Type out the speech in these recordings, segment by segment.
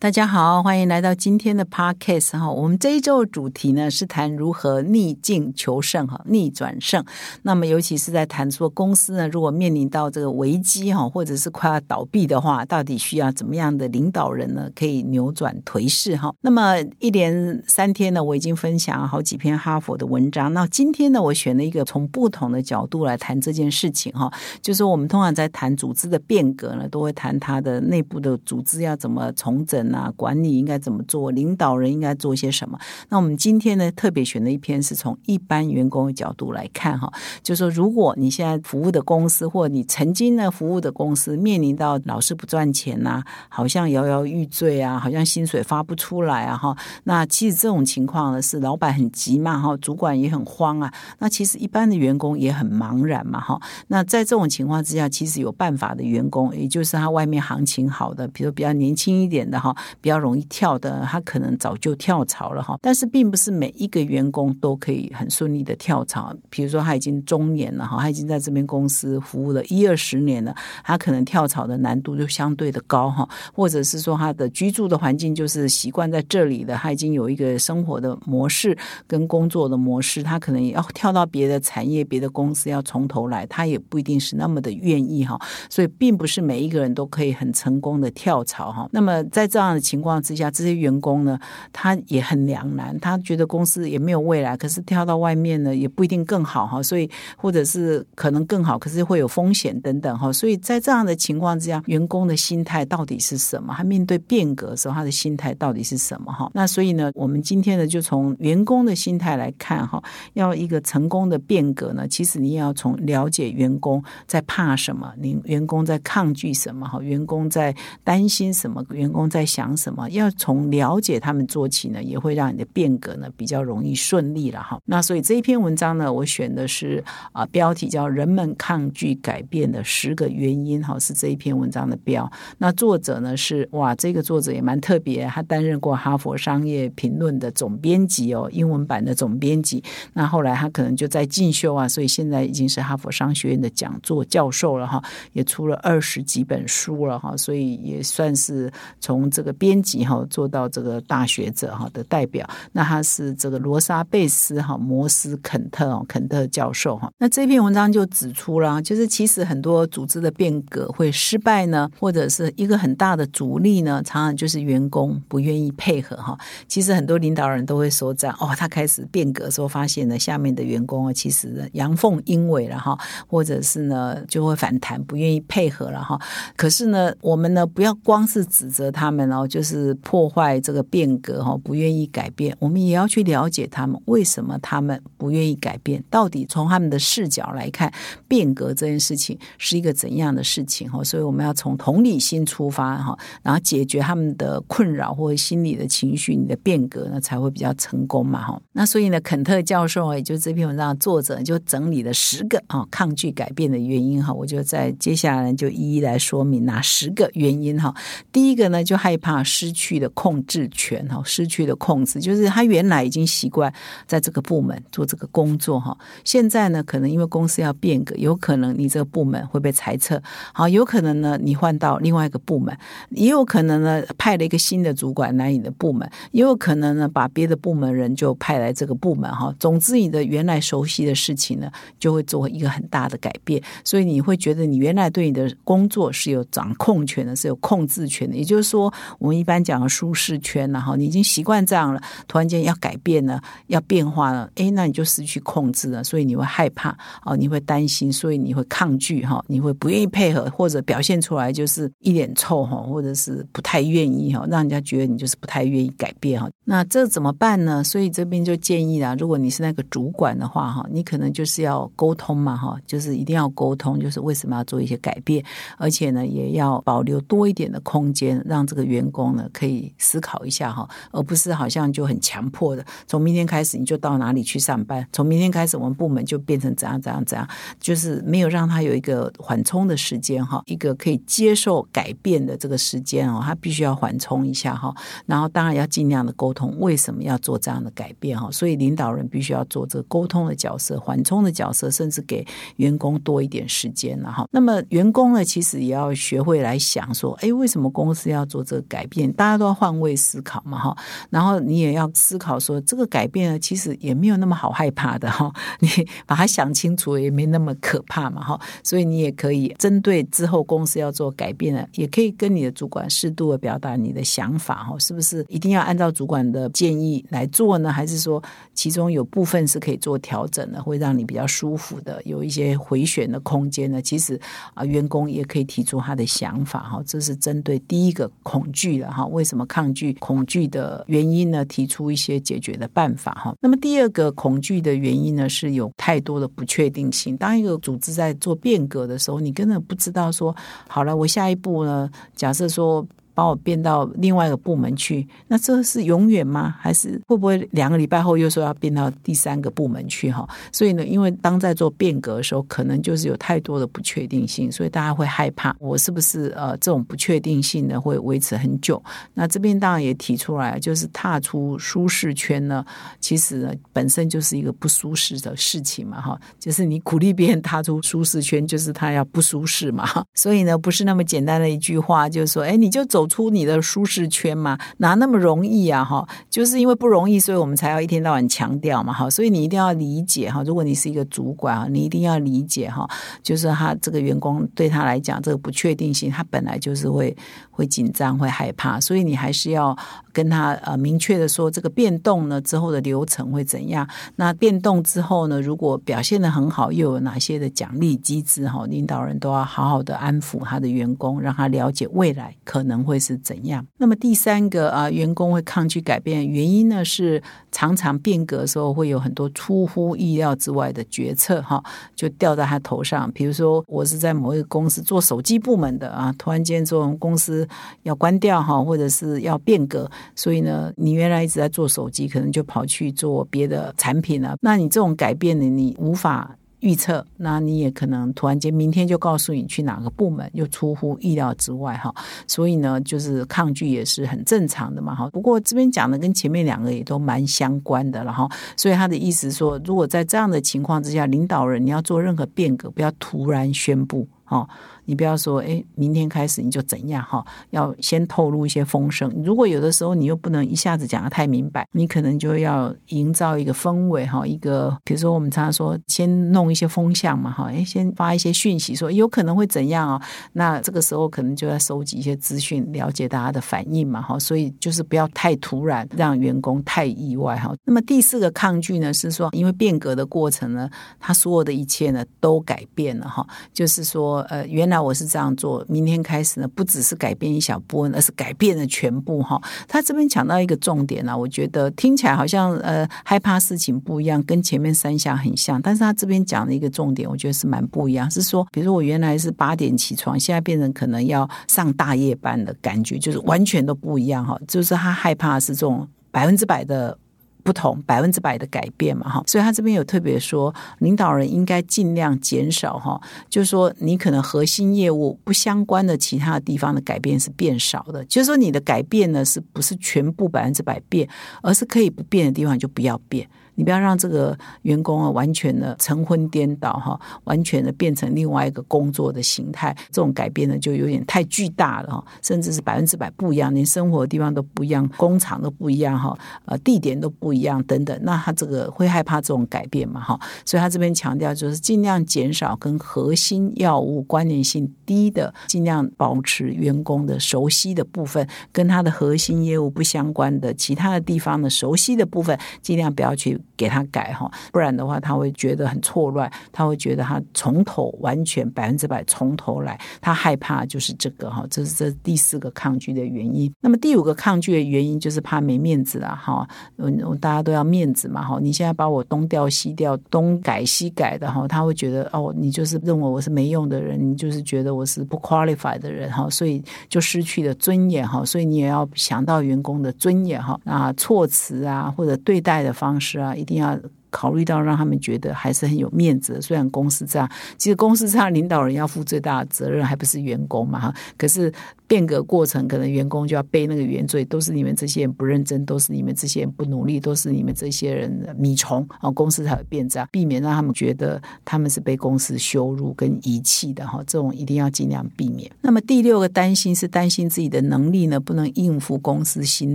大家好，欢迎来到今天的 podcast 哈。我们这一周的主题呢是谈如何逆境求胜哈，逆转胜。那么尤其是在谈说公司呢，如果面临到这个危机哈，或者是快要倒闭的话，到底需要怎么样的领导人呢，可以扭转颓势哈？那么一连三天呢，我已经分享了好几篇哈佛的文章。那今天呢，我选了一个从不同的角度来谈这件事情哈。就是我们通常在谈组织的变革呢，都会谈它的内部的组织要怎么重整。那管理应该怎么做？领导人应该做些什么？那我们今天呢，特别选了一篇是从一般员工的角度来看哈，就说如果你现在服务的公司，或你曾经呢服务的公司面临到老是不赚钱呐，好像摇摇欲坠啊，好像薪水发不出来啊哈，那其实这种情况呢，是老板很急嘛哈，主管也很慌啊，那其实一般的员工也很茫然嘛哈，那在这种情况之下，其实有办法的员工，也就是他外面行情好的，比如比较年轻一点的哈。比较容易跳的，他可能早就跳槽了哈。但是并不是每一个员工都可以很顺利的跳槽。比如说他已经中年了哈，他已经在这边公司服务了一二十年了，他可能跳槽的难度就相对的高哈。或者是说他的居住的环境就是习惯在这里的，他已经有一个生活的模式跟工作的模式，他可能也要跳到别的产业、别的公司要从头来，他也不一定是那么的愿意哈。所以并不是每一个人都可以很成功的跳槽哈。那么在这样样的情况之下，这些员工呢，他也很两难，他觉得公司也没有未来，可是跳到外面呢，也不一定更好哈，所以或者是可能更好，可是会有风险等等哈，所以在这样的情况之下，员工的心态到底是什么？他面对变革的时候，他的心态到底是什么哈？那所以呢，我们今天呢，就从员工的心态来看哈，要一个成功的变革呢，其实你也要从了解员工在怕什么，你员工在抗拒什么哈，员工在担心什么，员工在想。讲什么要从了解他们做起呢？也会让你的变革呢比较容易顺利了哈。那所以这一篇文章呢，我选的是啊标题叫“人们抗拒改变的十个原因”哈，是这一篇文章的标。那作者呢是哇，这个作者也蛮特别，他担任过《哈佛商业评论》的总编辑哦，英文版的总编辑。那后来他可能就在进修啊，所以现在已经是哈佛商学院的讲座教授了哈，也出了二十几本书了哈，所以也算是从这这个编。编辑哈做到这个大学者哈的代表，那他是这个罗莎贝斯哈摩斯肯特哦肯特教授哈。那这篇文章就指出了，就是其实很多组织的变革会失败呢，或者是一个很大的阻力呢，常常就是员工不愿意配合哈。其实很多领导人都会说这样哦，他开始变革的时候，发现呢下面的员工啊，其实阳奉阴违了哈，或者是呢就会反弹，不愿意配合了哈。可是呢，我们呢不要光是指责他们哦，就就是破坏这个变革哈，不愿意改变。我们也要去了解他们为什么他们不愿意改变，到底从他们的视角来看，变革这件事情是一个怎样的事情哈？所以我们要从同理心出发哈，然后解决他们的困扰或者心理的情绪，你的变革呢才会比较成功嘛哈。那所以呢，肯特教授也就这篇文章的作者，就整理了十个啊抗拒改变的原因哈。我就在接下来就一一来说明哪十个原因哈。第一个呢，就害怕。失去的控制权哈，失去的控制，就是他原来已经习惯在这个部门做这个工作哈，现在呢，可能因为公司要变革，有可能你这个部门会被裁撤，好，有可能呢，你换到另外一个部门，也有可能呢，派了一个新的主管来你的部门，也有可能呢，把别的部门人就派来这个部门哈。总之，你的原来熟悉的事情呢，就会做一个很大的改变，所以你会觉得你原来对你的工作是有掌控权的，是有控制权的，也就是说，我们。一般讲的舒适圈，然后你已经习惯这样了，突然间要改变了，要变化了，哎，那你就失去控制了，所以你会害怕哦，你会担心，所以你会抗拒哈，你会不愿意配合，或者表现出来就是一脸臭哈，或者是不太愿意哈，让人家觉得你就是不太愿意改变哈。那这怎么办呢？所以这边就建议啦，如果你是那个主管的话哈，你可能就是要沟通嘛哈，就是一定要沟通，就是为什么要做一些改变，而且呢，也要保留多一点的空间，让这个员员工呢可以思考一下哈，而不是好像就很强迫的，从明天开始你就到哪里去上班，从明天开始我们部门就变成怎样怎样怎样，就是没有让他有一个缓冲的时间哈，一个可以接受改变的这个时间哦，他必须要缓冲一下哈，然后当然要尽量的沟通为什么要做这样的改变哈，所以领导人必须要做这个沟通的角色、缓冲的角色，甚至给员工多一点时间了哈。那么员工呢，其实也要学会来想说，哎，为什么公司要做这改变？大家都要换位思考嘛哈，然后你也要思考说，这个改变呢，其实也没有那么好害怕的哈，你把它想清楚，也没那么可怕嘛哈，所以你也可以针对之后公司要做改变呢，也可以跟你的主管适度的表达你的想法哈，是不是一定要按照主管的建议来做呢？还是说其中有部分是可以做调整的，会让你比较舒服的，有一些回旋的空间呢？其实啊，员工也可以提出他的想法哈，这是针对第一个恐惧惧了哈，为什么抗拒恐惧的原因呢？提出一些解决的办法哈。那么第二个恐惧的原因呢，是有太多的不确定性。当一个组织在做变革的时候，你根本不知道说，好了，我下一步呢？假设说。把我变到另外一个部门去，那这是永远吗？还是会不会两个礼拜后又说要变到第三个部门去？哈，所以呢，因为当在做变革的时候，可能就是有太多的不确定性，所以大家会害怕，我是不是呃这种不确定性呢会维持很久？那这边当然也提出来，就是踏出舒适圈呢，其实呢本身就是一个不舒适的事情嘛，哈，就是你鼓励别人踏出舒适圈，就是他要不舒适嘛，所以呢不是那么简单的一句话，就是说，哎，你就走。出你的舒适圈吗，哪那么容易啊？哈，就是因为不容易，所以我们才要一天到晚强调嘛。哈，所以你一定要理解哈。如果你是一个主管啊，你一定要理解哈，就是他这个员工对他来讲，这个不确定性，他本来就是会会紧张、会害怕，所以你还是要。跟他呃明确的说，这个变动呢之后的流程会怎样？那变动之后呢，如果表现的很好，又有哪些的奖励机制？哈，领导人都要好好的安抚他的员工，让他了解未来可能会是怎样。那么第三个啊，员工会抗拒改变原因呢，是常常变革的时候会有很多出乎意料之外的决策，哈，就掉在他头上。比如说，我是在某一个公司做手机部门的啊，突然间这种公司要关掉哈，或者是要变革。所以呢，你原来一直在做手机，可能就跑去做别的产品了。那你这种改变呢，你无法预测。那你也可能突然间明天就告诉你去哪个部门，又出乎意料之外哈。所以呢，就是抗拒也是很正常的嘛哈。不过这边讲的跟前面两个也都蛮相关的了哈。所以他的意思说，如果在这样的情况之下，领导人你要做任何变革，不要突然宣布哦。你不要说，哎，明天开始你就怎样哈？要先透露一些风声。如果有的时候你又不能一下子讲的太明白，你可能就要营造一个氛围哈。一个比如说我们常常说，先弄一些风向嘛哈，哎，先发一些讯息说有可能会怎样哦。那这个时候可能就要收集一些资讯，了解大家的反应嘛哈。所以就是不要太突然，让员工太意外哈。那么第四个抗拒呢，是说因为变革的过程呢，他所有的一切呢都改变了哈。就是说，呃，原来。我是这样做，明天开始呢，不只是改变一小部分，而是改变了全部哈。他这边讲到一个重点啊，我觉得听起来好像呃害怕事情不一样，跟前面三项很像，但是他这边讲的一个重点，我觉得是蛮不一样。是说，比如说我原来是八点起床，现在变成可能要上大夜班的感觉，就是完全都不一样哈。就是他害怕是这种百分之百的。不同百分之百的改变嘛，哈，所以他这边有特别说，领导人应该尽量减少哈，就是说你可能核心业务不相关的其他地方的改变是变少的，就是说你的改变呢，是不是全部百分之百变，而是可以不变的地方就不要变。你不要让这个员工啊完全的晨昏颠倒哈，完全的变成另外一个工作的形态。这种改变呢，就有点太巨大了哈，甚至是百分之百不一样，连生活的地方都不一样，工厂都不一样哈，呃，地点都不一样等等。那他这个会害怕这种改变嘛哈？所以他这边强调就是尽量减少跟核心药物关联性低的，尽量保持员工的熟悉的部分，跟他的核心业务不相关的其他的地方的熟悉的部分，尽量不要去。给他改哈，不然的话他会觉得很错乱，他会觉得他从头完全百分之百从头来，他害怕就是这个哈，这是这第四个抗拒的原因。那么第五个抗拒的原因就是怕没面子了哈，嗯，大家都要面子嘛哈，你现在把我东调西调，东改西改的哈，他会觉得哦，你就是认为我是没用的人，你就是觉得我是不 qualified 的人哈，所以就失去了尊严哈，所以你也要想到员工的尊严哈，啊，措辞啊或者对待的方式啊，一定要。考虑到让他们觉得还是很有面子，虽然公司这样，其实公司这样领导人要负最大的责任，还不是员工嘛哈？可是。变革过程，可能员工就要背那个原罪，都是你们这些人不认真，都是你们这些人不努力，都是你们这些人的米虫啊！公司才会变这样，避免让他们觉得他们是被公司羞辱跟遗弃的哈，这种一定要尽量避免。那么第六个担心是担心自己的能力呢不能应付公司新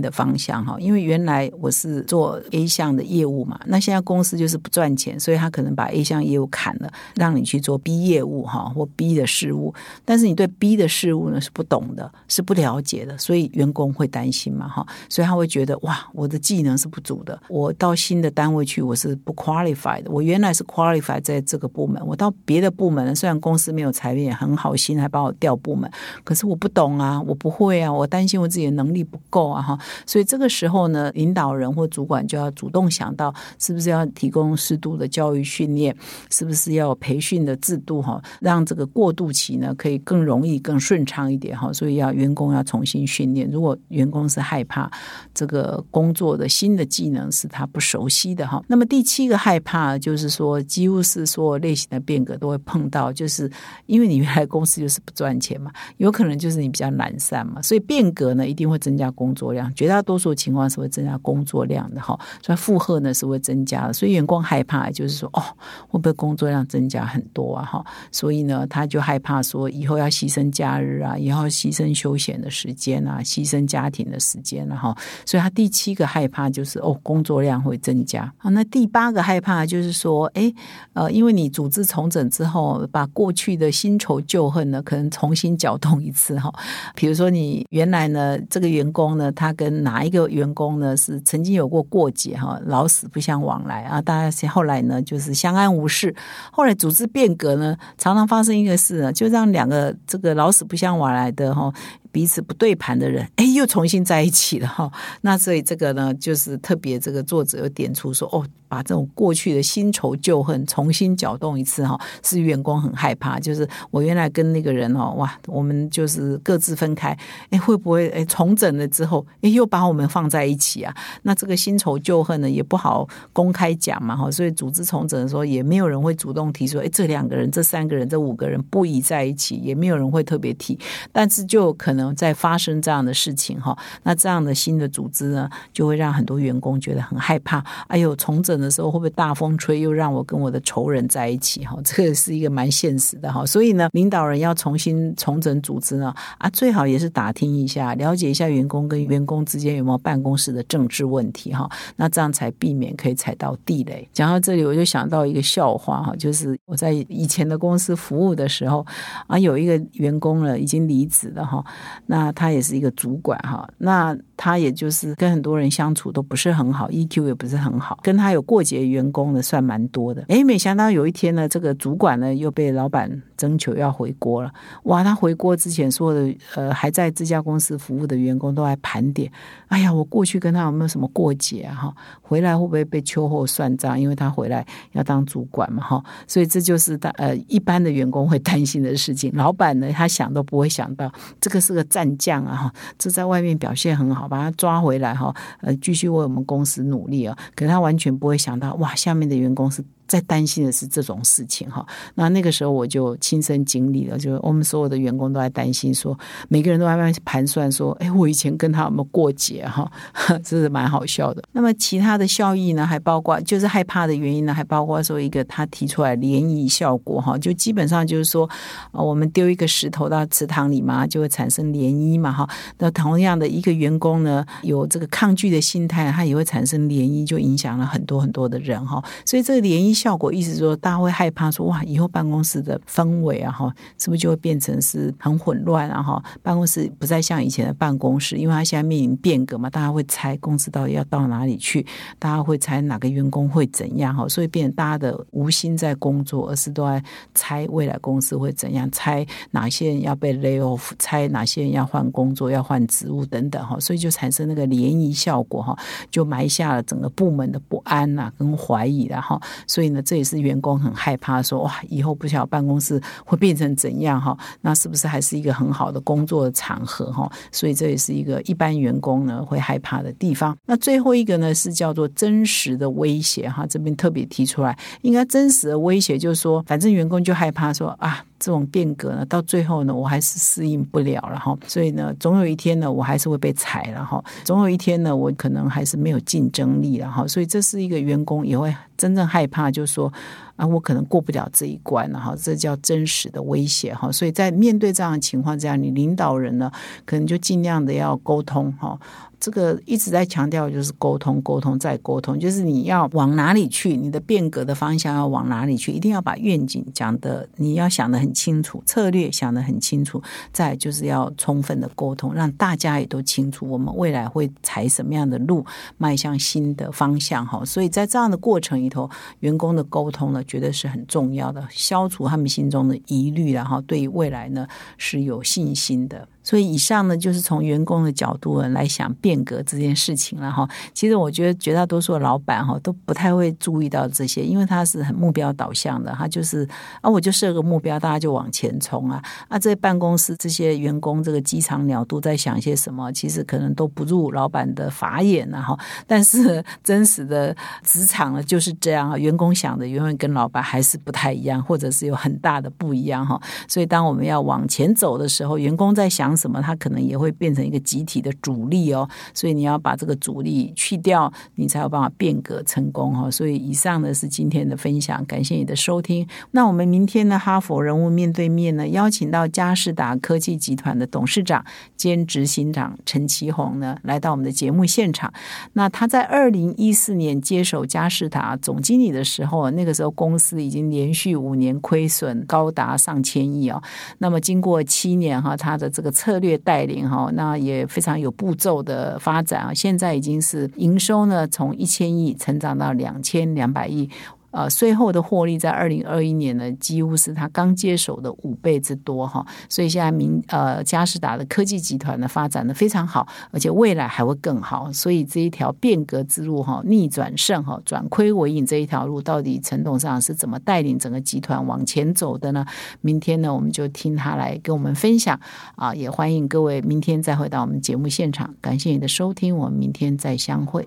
的方向哈，因为原来我是做 A 项的业务嘛，那现在公司就是不赚钱，所以他可能把 A 项业务砍了，让你去做 B 业务哈或 B 的事务，但是你对 B 的事物呢是不懂的。是不了解的，所以员工会担心嘛，哈，所以他会觉得哇，我的技能是不足的，我到新的单位去，我是不 qualified 的，我原来是 qualified 在这个部门，我到别的部门，虽然公司没有裁员，很好心还把我调部门，可是我不懂啊，我不会啊，我担心我自己的能力不够啊，哈，所以这个时候呢，领导人或主管就要主动想到，是不是要提供适度的教育训练，是不是要培训的制度哈，让这个过渡期呢可以更容易、更顺畅一点哈，所以要员工要重新训练。如果员工是害怕这个工作的新的技能是他不熟悉的哈，那么第七个害怕就是说，几乎是所有类型的变革都会碰到，就是因为你原来公司就是不赚钱嘛，有可能就是你比较懒散嘛，所以变革呢一定会增加工作量，绝大多数情况是会增加工作量的哈，所以负荷呢是会增加的，所以员工害怕就是说哦，会不会工作量增加很多啊哈，所以呢他就害怕说以后要牺牲假日啊，以后牺牲休。休闲的时间啊，牺牲家庭的时间了哈，所以他第七个害怕就是哦，工作量会增加。好，那第八个害怕就是说，哎，呃，因为你组织重整之后，把过去的新仇旧恨呢，可能重新搅动一次哈。比如说，你原来呢，这个员工呢，他跟哪一个员工呢是曾经有过过节哈，老死不相往来啊，大家后来呢就是相安无事。后来组织变革呢，常常发生一个事呢，就让两个这个老死不相往来的哈。彼此不对盘的人，哎，又重新在一起了哈。那所以这个呢，就是特别这个作者又点出说，哦。把这种过去的新仇旧恨重新搅动一次哈，是员工很害怕。就是我原来跟那个人哦，哇，我们就是各自分开，哎，会不会哎重整了之后，哎又把我们放在一起啊？那这个新仇旧恨呢，也不好公开讲嘛哈。所以组织重整的时候，也没有人会主动提出，哎，这两个人、这三个人、这五个人不宜在一起，也没有人会特别提。但是就可能在发生这样的事情哈。那这样的新的组织呢，就会让很多员工觉得很害怕。哎呦，重整。的时候会不会大风吹，又让我跟我的仇人在一起？哈，这个是一个蛮现实的哈。所以呢，领导人要重新重整组织呢，啊，最好也是打听一下，了解一下员工跟员工之间有没有办公室的政治问题哈。那这样才避免可以踩到地雷。讲到这里，我就想到一个笑话哈，就是我在以前的公司服务的时候啊，有一个员工了已经离职了哈，那他也是一个主管哈，那他也就是跟很多人相处都不是很好，EQ 也不是很好，跟他有。过节员工的算蛮多的，哎，没想到有一天呢，这个主管呢又被老板征求要回国了。哇，他回国之前所有的呃还在这家公司服务的员工都在盘点，哎呀，我过去跟他有没有什么过节啊？哈，回来会不会被秋后算账？因为他回来要当主管嘛，哈，所以这就是他呃一般的员工会担心的事情。老板呢，他想都不会想到，这个是个战将啊，哈，这在外面表现很好，把他抓回来哈，呃，继续为我们公司努力啊，可他完全不会。想到哇，下面的员工是。在担心的是这种事情哈，那那个时候我就亲身经历了，就我们所有的员工都在担心，说每个人都在慢盘算，说，哎，我以前跟他有没有过节哈，这是蛮好笑的。那么其他的效益呢，还包括就是害怕的原因呢，还包括说一个他提出来涟漪效果哈，就基本上就是说，我们丢一个石头到池塘里嘛，就会产生涟漪嘛哈。那同样的一个员工呢，有这个抗拒的心态，他也会产生涟漪，就影响了很多很多的人哈。所以这个涟漪。效果，意思说大家会害怕说哇，以后办公室的氛围啊哈，是不是就会变成是很混乱啊哈？办公室不再像以前的办公室，因为它现在面临变革嘛，大家会猜公司到底要到哪里去，大家会猜哪个员工会怎样哈，所以变大家的无心在工作，而是都在猜未来公司会怎样，猜哪些人要被 lay off，猜哪些人要换工作、要换职务等等哈，所以就产生那个涟漪效果哈，就埋下了整个部门的不安呐跟怀疑了哈，所以呢，这也是员工很害怕说哇，以后不晓得办公室会变成怎样哈，那是不是还是一个很好的工作的场合哈？所以这也是一个一般员工呢会害怕的地方。那最后一个呢是叫做真实的威胁哈，这边特别提出来，应该真实的威胁就是说，反正员工就害怕说啊。这种变革呢，到最后呢，我还是适应不了了哈。所以呢，总有一天呢，我还是会被裁了哈。总有一天呢，我可能还是没有竞争力了哈。所以这是一个员工也会真正害怕，就是说啊，我可能过不了这一关了哈。这叫真实的威胁哈。所以在面对这样的情况之下，你领导人呢，可能就尽量的要沟通哈。这个一直在强调，就是沟通、沟通再沟通，就是你要往哪里去，你的变革的方向要往哪里去，一定要把愿景讲的，你要想的很清楚，策略想的很清楚，再就是要充分的沟通，让大家也都清楚我们未来会踩什么样的路，迈向新的方向哈。所以在这样的过程里头，员工的沟通呢，觉得是很重要的，消除他们心中的疑虑，然后对未来呢是有信心的。所以以上呢，就是从员工的角度来想变革这件事情了哈。其实我觉得绝大多数的老板哈都不太会注意到这些，因为他是很目标导向的，他就是啊，我就设个目标，大家就往前冲啊。啊，这办公室这些员工这个鸡肠鸟肚在想些什么，其实可能都不入老板的法眼啊哈。但是真实的职场呢就是这样啊，员工想的永远跟老板还是不太一样，或者是有很大的不一样哈。所以当我们要往前走的时候，员工在想。什么？它可能也会变成一个集体的主力哦，所以你要把这个主力去掉，你才有办法变革成功哈。所以以上呢是今天的分享，感谢你的收听。那我们明天呢，哈佛人物面对面呢，邀请到嘉士达科技集团的董事长兼执行长陈其宏呢，来到我们的节目现场。那他在二零一四年接手嘉士达总经理的时候，那个时候公司已经连续五年亏损高达上千亿哦。那么经过七年哈，他的这个。策略带领哈，那也非常有步骤的发展啊！现在已经是营收呢，从一千亿成长到两千两百亿。呃，税后的获利在二零二一年呢，几乎是他刚接手的五倍之多哈。所以现在明呃嘉士达的科技集团呢发展的非常好，而且未来还会更好。所以这一条变革之路哈，逆转胜哈，转亏为盈这一条路，到底陈董事长是怎么带领整个集团往前走的呢？明天呢，我们就听他来跟我们分享啊！也欢迎各位明天再回到我们节目现场。感谢你的收听，我们明天再相会。